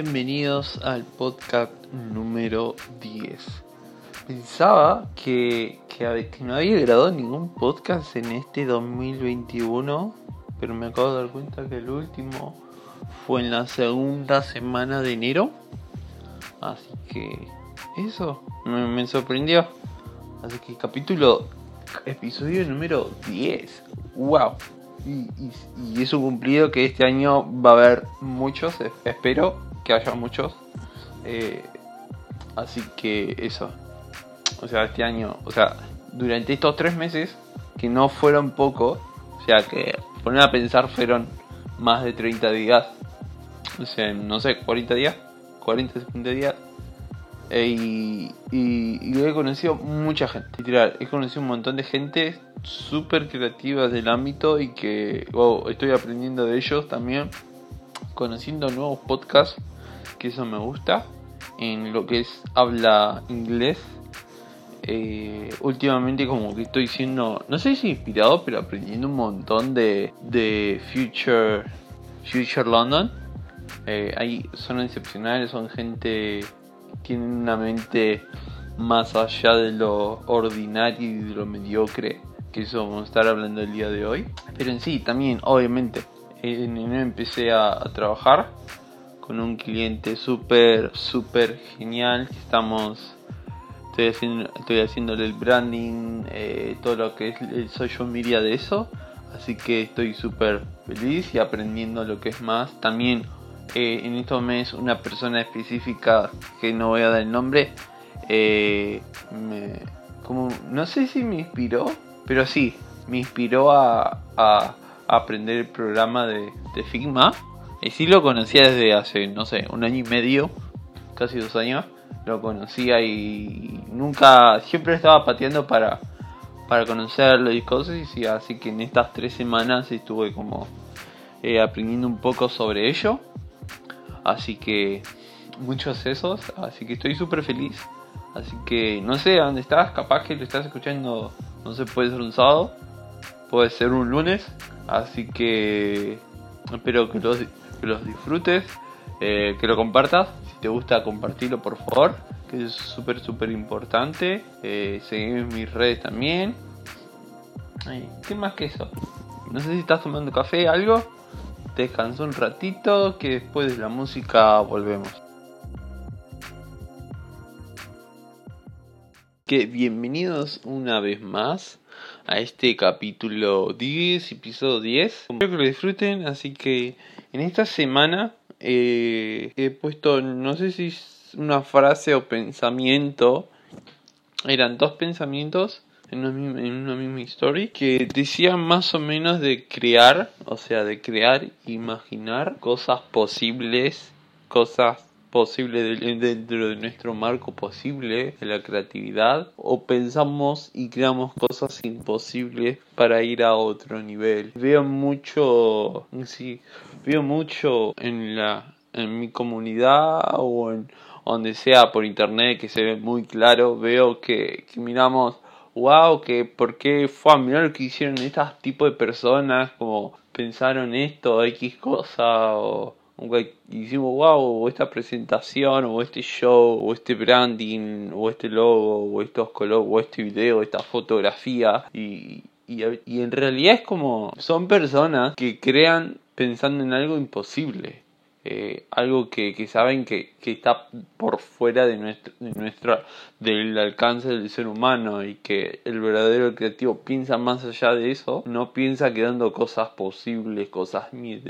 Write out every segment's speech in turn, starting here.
Bienvenidos al podcast número 10. Pensaba que, que, no había grabado ningún podcast en este 2021, pero me acabo de dar cuenta que el último fue en la segunda semana de enero. Así que eso me, sorprendió. Así que capítulo, episodio número 10. ¡Wow! Y, y, es un cumplido que este año va a haber muchos, espero que haya muchos. Eh, así que eso. O sea, este año, o sea, durante estos tres meses, que no fueron poco, o sea, que poner a pensar fueron más de 30 días. O sea, no sé, 40 días, 40, 50 días. Eh, y, y, he conocido mucha gente, literal, he conocido un montón de gente súper creativa del ámbito y que estoy aprendiendo de ellos también, conociendo nuevos podcasts, que eso me gusta, en lo que es habla inglés. Eh, últimamente como que estoy siendo, no sé si inspirado, pero aprendiendo un montón de, de Future, Future London. Eh, son excepcionales, son gente, tienen una mente más allá de lo ordinario y de lo mediocre que eso vamos a estar hablando el día de hoy. Pero en sí, también, obviamente, en enero empecé a, trabajar con un cliente súper, súper genial. Estamos, estoy, haciendo, estoy haciéndole el branding, eh, todo lo que es el social media de eso. Así que estoy súper feliz y aprendiendo lo que es más. También eh, en estos meses una persona específica que no voy a dar el nombre, eh, como, no sé si me inspiró pero sí, me inspiró a, aprender el programa de, Figma. Y sí lo conocía desde hace, no sé, un año y medio, casi dos años. Lo conocía y nunca, siempre estaba pateando para, para conocerlo y cosas. Y así que en estas tres semanas estuve como eh, aprendiendo un poco sobre ello. Así que muchos esos. Así que estoy súper feliz. Así que no sé dónde estás, capaz que lo estás escuchando no sé, puede ser un sábado, puede ser un lunes. Así que espero que los, los disfrutes, eh, que lo compartas. Si te gusta, compartirlo por favor, que es súper, súper importante. Eh, seguime en mis redes también. ¿Qué más que eso? No sé si estás tomando café, algo. Descansa un ratito, que después de la música volvemos. que bienvenidos una vez más a este capítulo 10, episodio 10. Espero que lo disfruten, así que en esta semana eh, he puesto, no sé si es una frase o pensamiento, eran dos pensamientos en una, misma, en una misma story que decían más o menos de crear, o sea, de crear, imaginar cosas posibles, cosas posible dentro de nuestro marco posible de la creatividad o pensamos y creamos cosas imposibles para ir a otro nivel. Veo mucho sí veo mucho en la en mi comunidad o en donde sea por internet que se ve muy claro. Veo que, miramos wow que por qué fue a mirar lo que hicieron estas tipos de personas como pensaron esto x cosa y hicimos, wow, esta presentación, o este show, o este branding, o este logo, o estos colores, o este video, esta fotografía. Y, y, y en realidad es como, son personas que crean pensando en algo imposible. Eh, algo que, que saben que, que, está por fuera de nuestro, de nuestra, del alcance del ser humano y que el verdadero creativo piensa más allá de eso, no piensa quedando cosas posibles, cosas,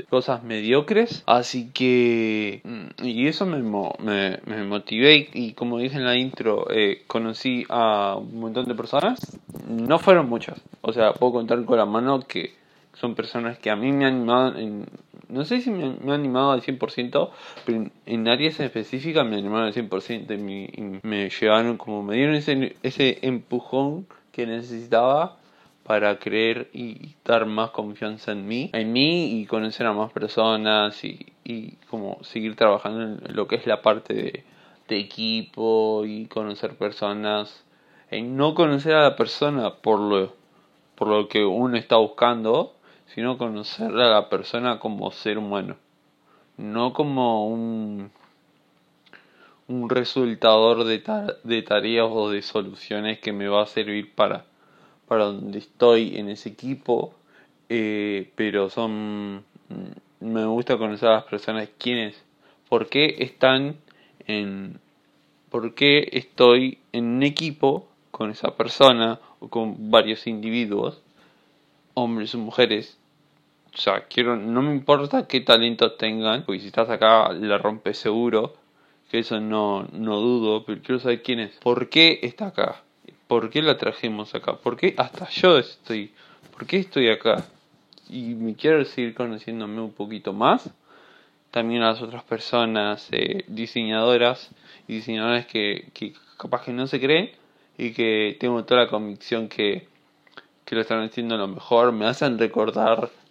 cosas mediocres. Así que, mm, y eso me, me, me motivé y, como dije en la intro, eh, conocí a un montón de personas. No fueron muchas, o sea, puedo contar con la mano que son personas que a mí me han animado en, no sé si me, han animado al 100%, pero en, áreas específicas me animaron al 100% y me, llevaron como, me dieron ese, ese empujón que necesitaba para creer y dar más confianza en mí, en mí y conocer a más personas y, y como seguir trabajando en lo que es la parte de, de equipo y conocer personas, en no conocer a la persona por lo, por lo que uno está buscando, sino conocer a la persona como ser humano, no como un un resultador de, de tareas o de soluciones que me va a servir para, para donde estoy en ese equipo. Eh, pero son. Mm, me gusta conocer a las personas quiénes, por qué están en. por qué estoy en un equipo con esa persona o con varios individuos, hombres o mujeres. O sea, quiero, no me importa qué talentos tengan, porque si estás acá la rompes seguro que eso no, no dudo, pero quiero saber quién es. ¿Por qué está acá? ¿Por qué la trajimos acá? ¿Por qué hasta yo estoy? ¿Por qué estoy acá? Y me quiero seguir conociéndome un poquito más. También a las otras personas eh, diseñadoras y diseñadores que, que capaz que no se creen y que tengo toda la convicción que, que lo están haciendo lo mejor. Me hacen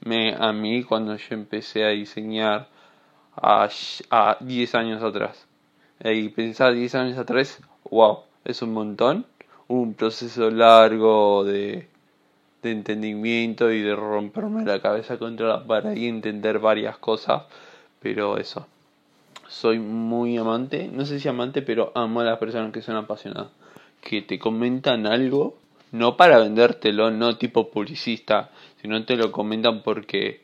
recordarme a mí cuando yo empecé a diseñar a, a 10 años atrás. Y pensar 10 años atrás, wow, es un montón. Un proceso largo de, de entendimiento y de romperme la cabeza contra la pared y entender varias cosas. Pero eso, soy muy amante, no sé si amante, pero amo a las personas que son apasionadas. Que te comentan algo, no para vendértelo, no tipo publicista, sino te lo comentan porque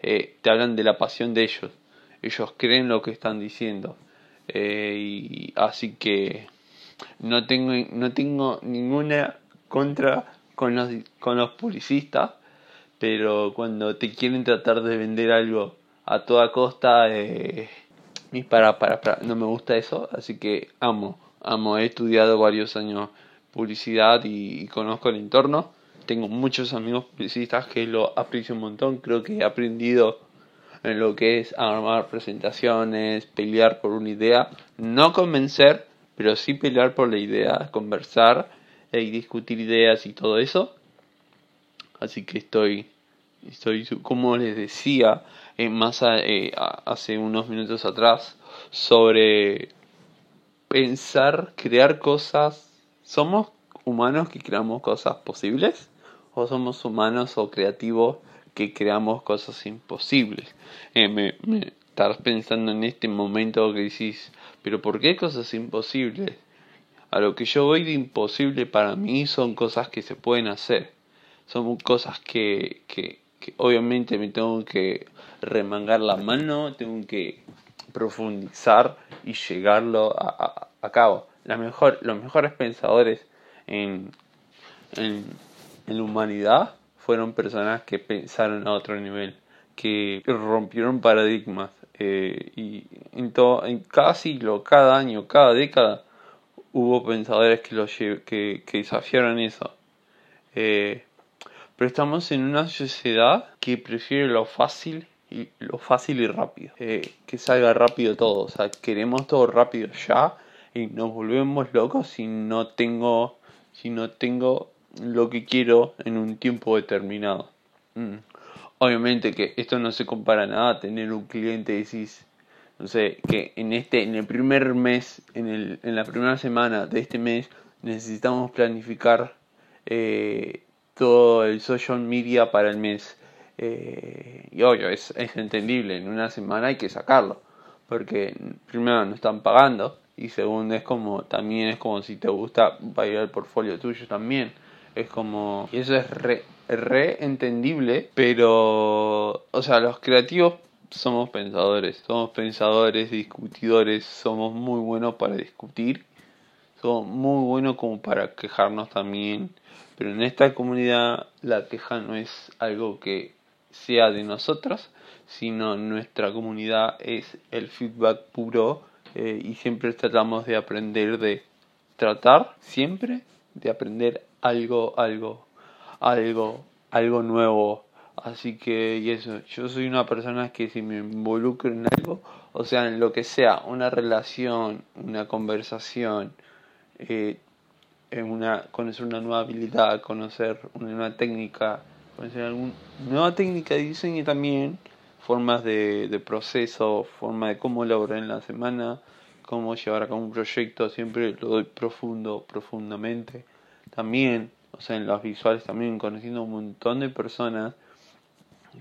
eh, te hablan de la pasión de ellos. Ellos creen lo que están diciendo. Eh, y así que no tengo, no tengo ninguna contra con los, con los publicistas, pero cuando te quieren tratar de vender algo a toda costa, eh, para, para, para, no me gusta eso, así que amo, amo, he estudiado varios años publicidad y, conozco el entorno. Tengo muchos amigos publicistas que lo aprecio un montón, creo que he aprendido en lo que es armar presentaciones, pelear por una idea, no convencer, pero sí pelear por la idea, conversar y discutir ideas y todo eso. Así que estoy, estoy como les decía eh, más eh, hace unos minutos atrás, sobre pensar, crear cosas. ¿Somos humanos que creamos cosas posibles? ¿O somos humanos o creativos que creamos cosas imposibles. Eh, me, estás pensando en este momento que decís, pero ¿por qué cosas imposibles? A lo que yo voy de imposible para mí son cosas que se pueden hacer. Son cosas que, que, obviamente me tengo que remangar la mano, tengo que profundizar y llegarlo a, a, cabo. La mejor, los mejores pensadores en, en, en la humanidad fueron personas que pensaron a otro nivel, que rompieron paradigmas. Eh, y en, todo, en cada siglo, cada año, cada década, hubo pensadores que, lo que, que desafiaron eso. Eh, pero estamos en una sociedad que prefiere lo fácil y lo fácil y rápido. Eh, que salga rápido todo. O sea, queremos todo rápido ya y nos volvemos locos si no tengo si no tengo lo que quiero en un tiempo determinado. Mm. Obviamente que esto no se compara nada tener un cliente decís, no sé, que en este, en el primer mes, en, el, en la primera semana de este mes, necesitamos planificar eh, todo el social media para el mes. Eh, y obvio, es, es entendible, en una semana hay que sacarlo, porque primero no están pagando y segundo es como, también es como si te gusta, ir al portfolio tuyo también. Es como. Y eso es re, re entendible, pero. O sea, los creativos somos pensadores. Somos pensadores, discutidores. Somos muy buenos para discutir. Somos muy buenos como para quejarnos también. Pero en esta comunidad la queja no es algo que sea de nosotros, sino nuestra comunidad es el feedback puro eh, y siempre tratamos de aprender de tratar siempre de aprender algo, algo, algo, algo nuevo. Así que, y eso, yo soy una persona que si me involucro en algo, o sea, en lo que sea, una relación, una conversación, eh, en una, conocer una nueva habilidad, conocer una nueva técnica, conocer alguna nueva técnica de diseño también, formas de, de proceso, forma de cómo elaborar en la semana, cómo llevar a cabo un proyecto, siempre lo doy profundo, profundamente también, o sea, en los visuales también, conociendo un montón de personas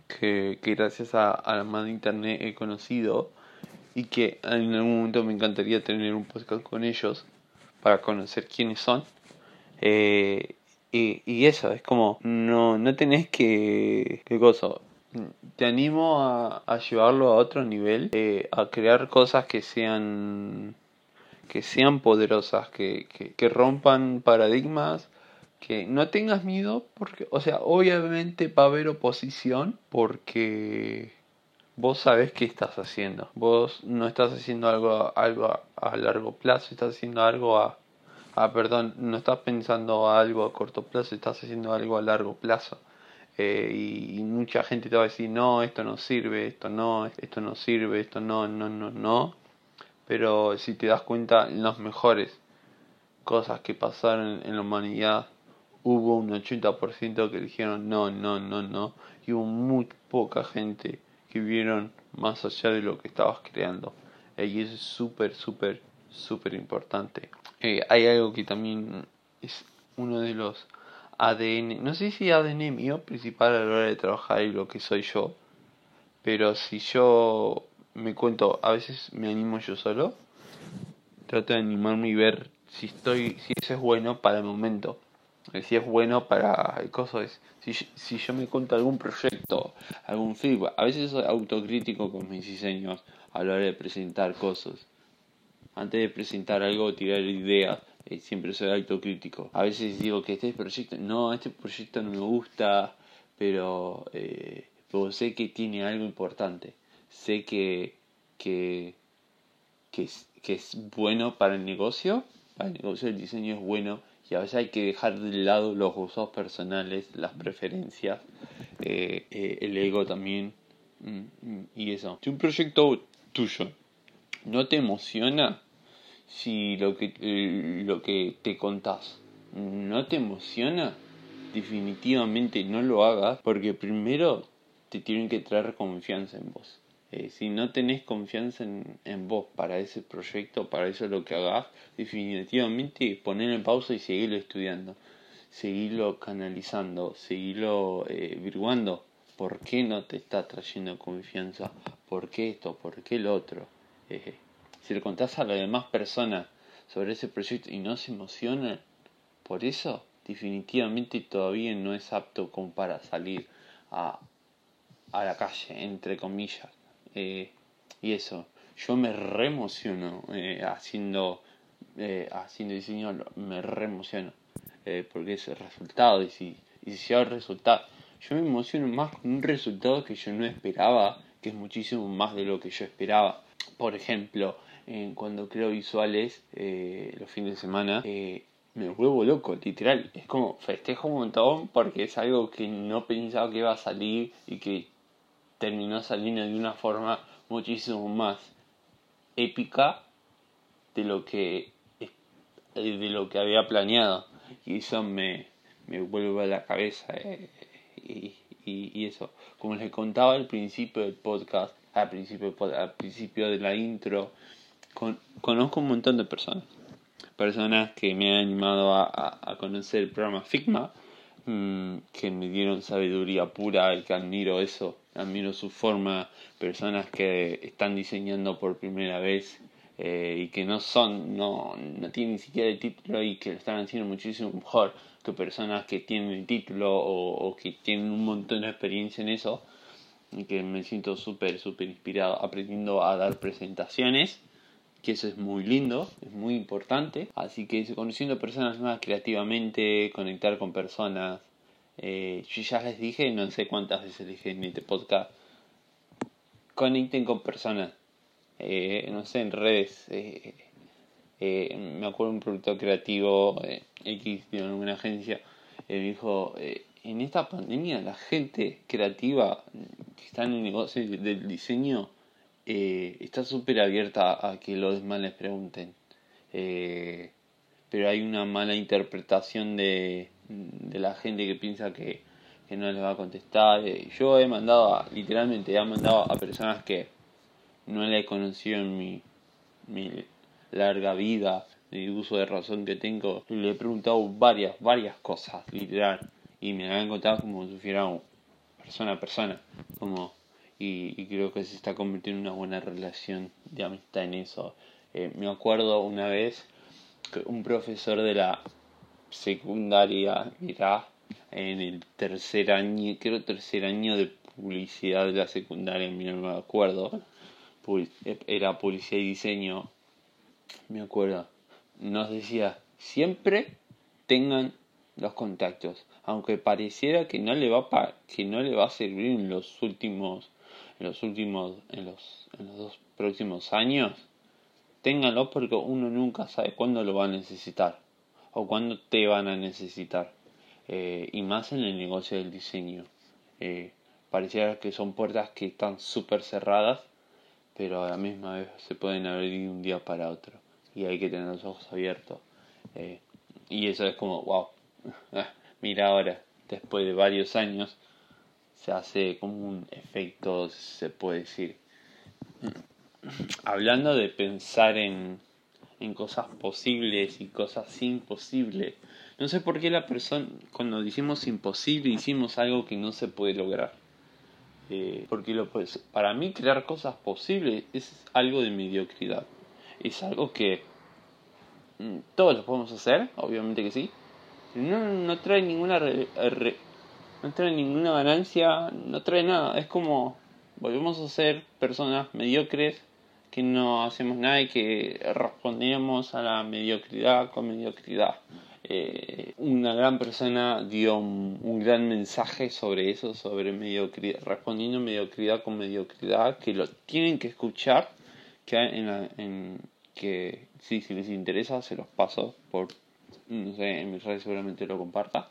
que, que gracias a, la mano de internet he conocido y que en algún momento me encantaría tener un podcast con ellos para conocer quiénes son. Eh, y, y, eso, es como, no, no tenés que... ¿Qué cosa? Te animo a, a llevarlo a otro nivel, eh, a crear cosas que sean que sean poderosas, que, que, rompan paradigmas, que no tengas miedo, porque, o sea, obviamente va a haber oposición, porque vos sabés qué estás haciendo. Vos no estás haciendo algo, algo a, largo plazo, estás haciendo algo a, a, perdón, no estás pensando algo a corto plazo, estás haciendo algo a largo plazo. Eh, y, mucha gente te va a decir, no, esto no sirve, esto no, esto no sirve, esto no, no, no, no. Pero si te das cuenta, las mejores cosas que pasaron en la humanidad, hubo un 80% que dijeron no, no, no, no. Y hubo muy poca gente que vieron más allá de lo que estabas creando. Y eso es súper, súper, súper importante. Eh, hay algo que también es uno de los ADN, no sé si ADN mío principal a la hora de trabajar y lo que soy yo, pero si yo me cuento, a veces me animo yo solo, trato de animarme y ver si estoy, si eso es bueno para el momento si es bueno para el coso es si, si yo me cuento algún proyecto algún feedback a veces soy autocrítico con mis diseños a la hora de presentar cosas antes de presentar algo tirar ideas siempre soy autocrítico a veces digo que este proyecto no este proyecto no me gusta pero eh, pero sé que tiene algo importante sé que que que es, que es bueno para el negocio para el negocio el diseño es bueno y a veces hay que dejar de lado los gustos personales, las preferencias, eh, eh, el ego también mm, mm, y eso. Si un proyecto tuyo no te emociona, si lo que, eh, lo que te contás no te emociona, definitivamente no lo hagas porque primero te tienen que traer confianza en vos. Eh, si no tenés confianza en, en, vos para ese proyecto, para eso lo que hagas, definitivamente poner en pausa y seguirlo estudiando, seguirlo canalizando, seguirlo eh, virguando. ¿Por qué no te está trayendo confianza? ¿Por qué esto? ¿Por qué lo otro? Eh, si le contás a las demás personas sobre ese proyecto y no se emocionan por eso, definitivamente todavía no es apto como para salir a, a la calle, entre comillas. Eh, y eso, yo me re emociono eh, haciendo, eh, haciendo diseño, me re emociono. porque es el resultado. Y si, y si el resultado, yo me emociono más con un resultado que yo no esperaba, que es muchísimo más de lo que yo esperaba. Por ejemplo, cuando creo visuales los fines de semana, me vuelvo loco, literal. Es como festejo un montón porque es algo que no pensaba que iba a salir y que terminó saliendo de una forma muchísimo más épica de lo que de lo que había planeado y eso me, me vuelve a la cabeza eh, y, y, eso como les contaba al principio del podcast al principio al principio de la intro con, conozco un montón de personas personas que me han animado a, a, conocer el programa Figma mm, que me dieron sabiduría pura y que admiro eso admiro su forma, personas que están diseñando por primera vez eh, y que no son, no, no tienen ni siquiera el título y que lo están haciendo muchísimo mejor que personas que tienen el título o, que tienen un montón de experiencia en eso que me siento súper, súper inspirado aprendiendo a dar presentaciones que eso es muy lindo, es muy importante. Así que conociendo personas más creativamente, conectar con personas, eh, yo ya les dije, no sé cuántas veces dije en este podcast, conecten con personas, eh, no sé, en redes. Eh, me acuerdo un productor creativo X de una agencia, dijo, en esta pandemia la gente creativa que está en el negocio del diseño está súper abierta a que los demás les pregunten. pero hay una mala interpretación de, de la gente que piensa que, que no les va a contestar. Eh, yo he mandado, a, literalmente, he mandado a personas que no le he conocido en mi, mi larga vida de uso de razón que tengo. Le he preguntado varias, varias cosas, literal. Y me han contado como si fuera persona a persona. Como, y, creo que se está convirtiendo en una buena relación de amistad en eso. Eh, me acuerdo una vez que un profesor de la secundaria, mira, en el tercer año, creo tercer año de publicidad de la secundaria, no me acuerdo, era publicidad y diseño, me acuerdo, nos decía, siempre tengan los contactos, aunque pareciera que no le va a, que no le va a servir en los últimos en los últimos en los, en los dos próximos años, ténganlo porque uno nunca sabe cuándo lo va a necesitar o cuándo te van a necesitar. Eh, y más en el negocio del diseño. Eh, pareciera que son puertas que están súper cerradas, pero a la misma vez se pueden abrir de un día para otro. Y hay que tener los ojos abiertos. Eh, y eso es como, wow, mira ahora, después de varios años, se hace como un efecto, se puede decir. Hablando de pensar en, en cosas posibles y cosas imposibles, no sé por qué la persona, cuando decimos imposible, hicimos algo que no se puede lograr. Eh, porque lo, pues, para mí crear cosas posibles es algo de mediocridad. Es algo que mm, todos lo podemos hacer, obviamente que sí. no, no trae ninguna no trae ninguna ganancia, no trae nada. Es como volvemos a ser personas mediocres que no hacemos nada y que respondemos a la mediocridad con mediocridad. Eh, una gran persona dio un, gran mensaje sobre eso, sobre mediocridad, respondiendo mediocridad con mediocridad, que lo tienen que escuchar, que, en, en que si les interesa se los paso por, no sé, en mis redes seguramente lo comparta.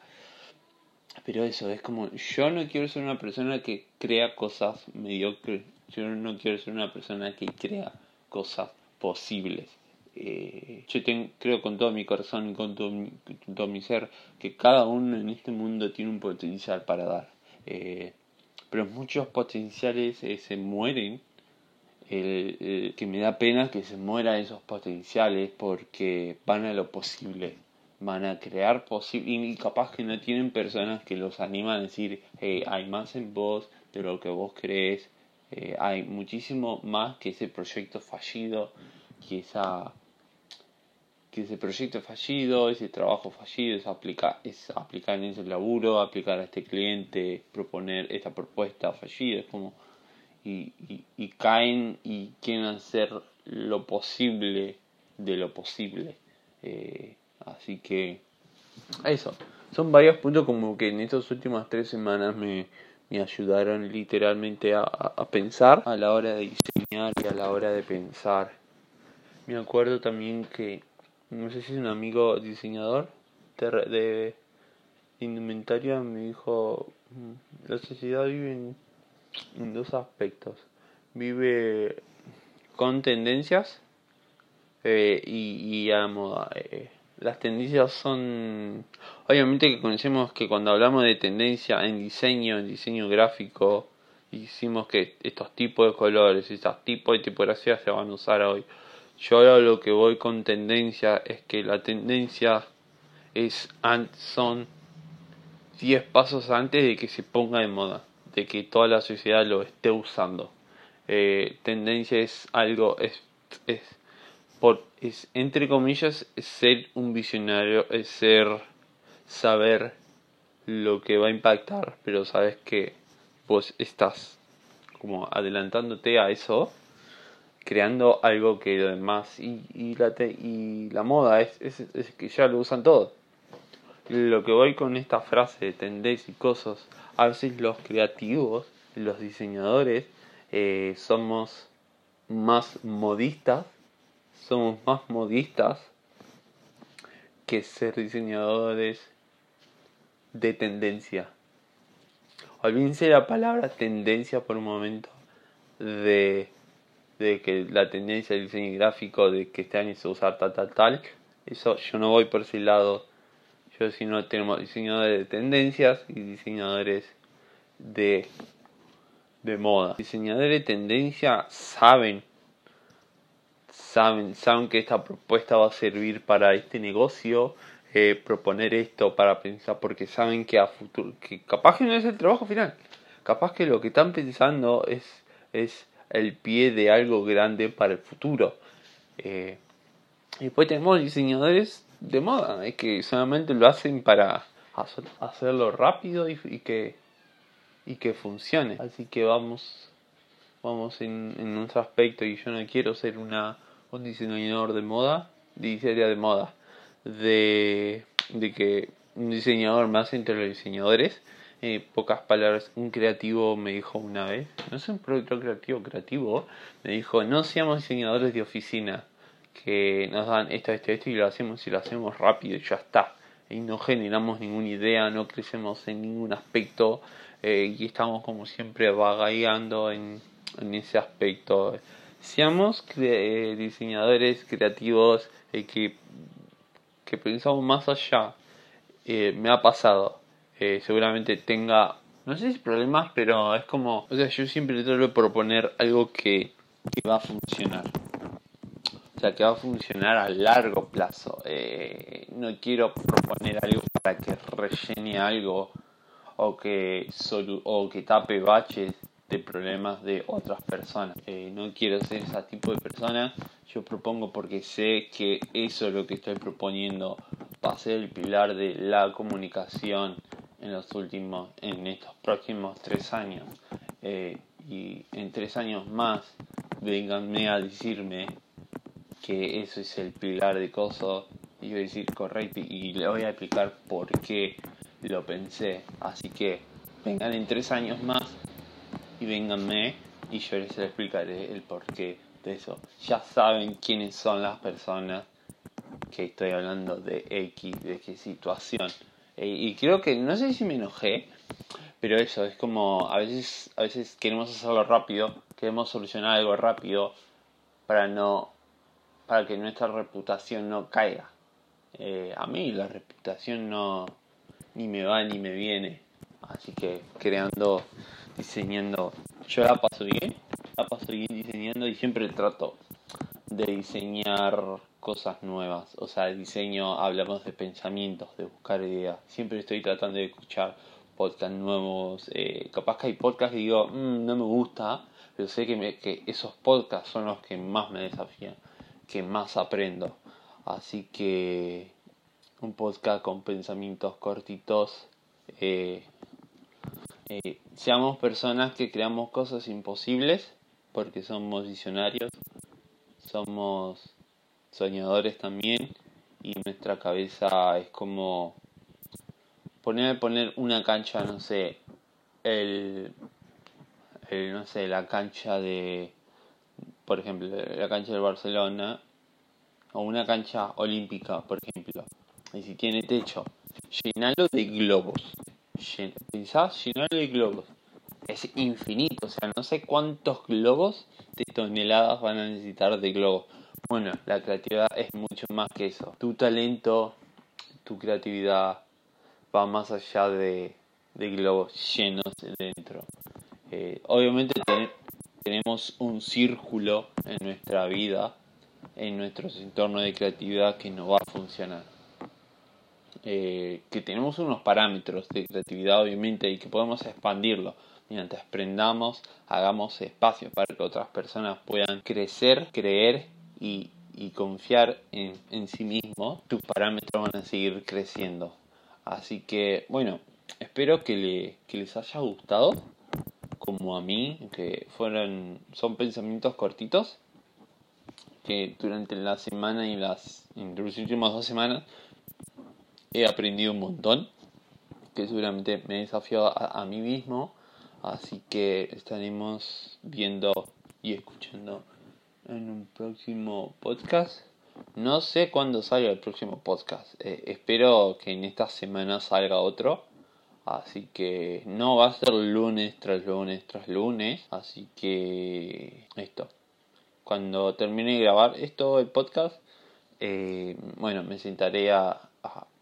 Pero eso, es como, yo no quiero ser una persona que crea cosas mediocres, yo no quiero ser una persona que crea cosas posibles. Eh, yo creo con todo mi corazón y con todo mi, ser que cada uno en este mundo tiene un potencial para dar. Eh, pero muchos potenciales eh, se mueren. que me da pena que se mueran esos potenciales porque van a lo posible. Van a crear posible. Y capaz que no tienen personas que los animan a decir: hay más en vos de lo que vos crees. hay muchísimo más que ese proyecto fallido, que esa que ese proyecto fallido, ese trabajo fallido, es aplicar, es aplicar en ese laburo, aplicar a este cliente, proponer esta propuesta fallida, es como y, y, caen y quieren hacer lo posible de lo posible. Eh, así que eso, son varios puntos como que en estas últimas tres semanas me, me ayudaron literalmente a, a pensar a la hora de diseñar y a la hora de pensar. Me acuerdo también que no sé si es un amigo diseñador de, indumentaria, me dijo, mm, la sociedad vive en, dos aspectos. Vive con tendencias eh, y, a moda. Eh, las tendencias son, obviamente que conocemos que cuando hablamos de tendencia en diseño, en diseño gráfico, hicimos que estos tipos de colores, estos tipos de tipografías se van a usar hoy. Yo ahora lo que voy con tendencia es que la tendencia es son 10 pasos antes de que se ponga de moda, de que toda la sociedad lo esté usando. Eh, tendencia es algo, es, es, por, es, entre comillas, ser un visionario, es ser, saber lo que va a impactar, pero sabes que vos estás como adelantándote a eso creando algo que demás y, y, la, y la moda es, es, es, que ya lo usan todo. Lo que voy con esta frase de tendencia y cosas, a veces los creativos, los diseñadores, eh, somos más modistas, somos más modistas que ser diseñadores de tendencia. Olvídense la palabra tendencia por un momento de de que la tendencia del diseño gráfico de que este año se usar tal tal tal. Eso yo no voy por ese lado. Yo si no tenemos diseñadores de tendencias y diseñadores de de moda. Diseñadores de tendencia saben saben saben que esta propuesta va a servir para este negocio eh, proponer esto para pensar porque saben que a futuro que capaz que no es el trabajo final capaz que lo que están pensando es es el pie de algo grande para el futuro. Eh, y después tenemos diseñadores de moda, es que solamente lo hacen para hacerlo rápido y, que y que funcione. Así que vamos vamos en, en nuestro aspecto y yo no quiero ser una un diseñador de moda, diseñador de moda, de, de que un diseñador más entre los diseñadores. En pocas palabras, un creativo me dijo una vez, no sé un productor creativo, creativo, me dijo, no seamos diseñadores de oficina, que nos dan esto, esto, esto y lo hacemos y lo hacemos rápido y ya está. Y no generamos ninguna idea, no crecemos en ningún aspecto eh, y estamos como siempre vagando en, en ese aspecto. Seamos eh, diseñadores creativos eh, que, que pensamos más allá. me ha pasado. seguramente tenga, no sé si problemas, pero es como, o sea, yo siempre trato de proponer algo que, que va a funcionar. O sea, que va a funcionar a largo plazo. Eh, no quiero proponer algo para que rellene algo o que, o que tape baches de problemas de otras personas. Eh, no quiero ser ese tipo de persona. Yo propongo porque sé que eso es lo que estoy proponiendo va a ser el pilar de la comunicación en los últimos, en estos próximos tres años. Eh, y en tres años más, venganme a decirme que eso es el pilar de cosas y a decir correcto y le voy a explicar por qué lo pensé. Así que vengan en tres años más y vénganme y yo les explicaré el porqué de eso. Ya saben quiénes son las personas que estoy hablando de X, de qué situación. E, y creo que, no sé si me enojé, pero eso, es como a veces, a veces queremos hacerlo rápido, queremos solucionar algo rápido para no para que nuestra reputación no caiga. Eh, a mí la reputación no ni me va ni me viene. Así que creando, diseñando, yo la paso bien, la paso bien diseñando y siempre trato de diseñar cosas nuevas. O sea, diseño, hablamos de pensamientos, de buscar ideas. Siempre estoy tratando de escuchar podcasts nuevos. Eh, capaz que hay podcasts que digo, mm, no me gusta, pero sé que, que esos podcasts son los que más me desafían que más aprendo. Así que un podcast con pensamientos cortitos. Eh, eh, seamos personas que creamos cosas imposibles porque somos visionarios, somos soñadores también y nuestra cabeza es como poner poner una cancha, no sé, el, no sé, la cancha de por ejemplo, la cancha del Barcelona o una cancha olímpica, por ejemplo, y si tiene techo, llenalo de globos. ¿Pensás? Llenalo de globos. Es infinito, o sea, no sé cuántos globos de toneladas van a necesitar de globos. Bueno, la creatividad es mucho más que eso. Tu talento, tu creatividad va más allá de, globos llenos dentro. Eh, obviamente tenemos un círculo en nuestra vida, en nuestro entorno de creatividad que no va a funcionar. Eh, que tenemos unos parámetros de creatividad obviamente y que podemos expandirlo mientras aprendamos, hagamos espacio para que otras personas puedan crecer, creer y, confiar en, en sí mismos, tus parámetros van a seguir creciendo. Así que, bueno, espero que, le, que les haya gustado como a mí, que fueron, son pensamientos cortitos, que durante la semana y las, las últimas dos semanas he aprendido un montón, que seguramente me desafió a, a mí mismo, así que estaremos viendo y escuchando en un próximo podcast. No sé cuándo salga el próximo podcast. Eh, espero que en esta semana salga otro. Así que no va a ser lunes tras lunes tras lunes. Así que esto. Cuando termine de grabar esto, el podcast, eh, bueno, me sentaré a,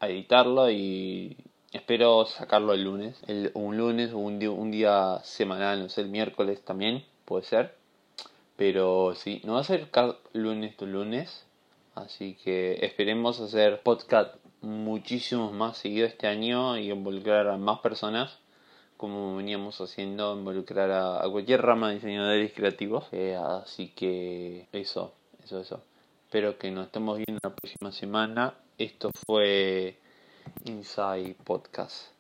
editarlo y espero sacarlo el lunes. Un lunes o un día, un día semanal, no sé, el miércoles también, puede ser. Pero sí, no va a ser lunes tu lunes. Así que esperemos hacer podcast muchísimos más seguido este año y involucrar a más personas como veníamos haciendo, involucrar a, cualquier rama de diseñadores creativos. Eh, así que eso, eso, eso. Espero que nos estemos viendo la próxima semana. Esto fue Inside Podcast.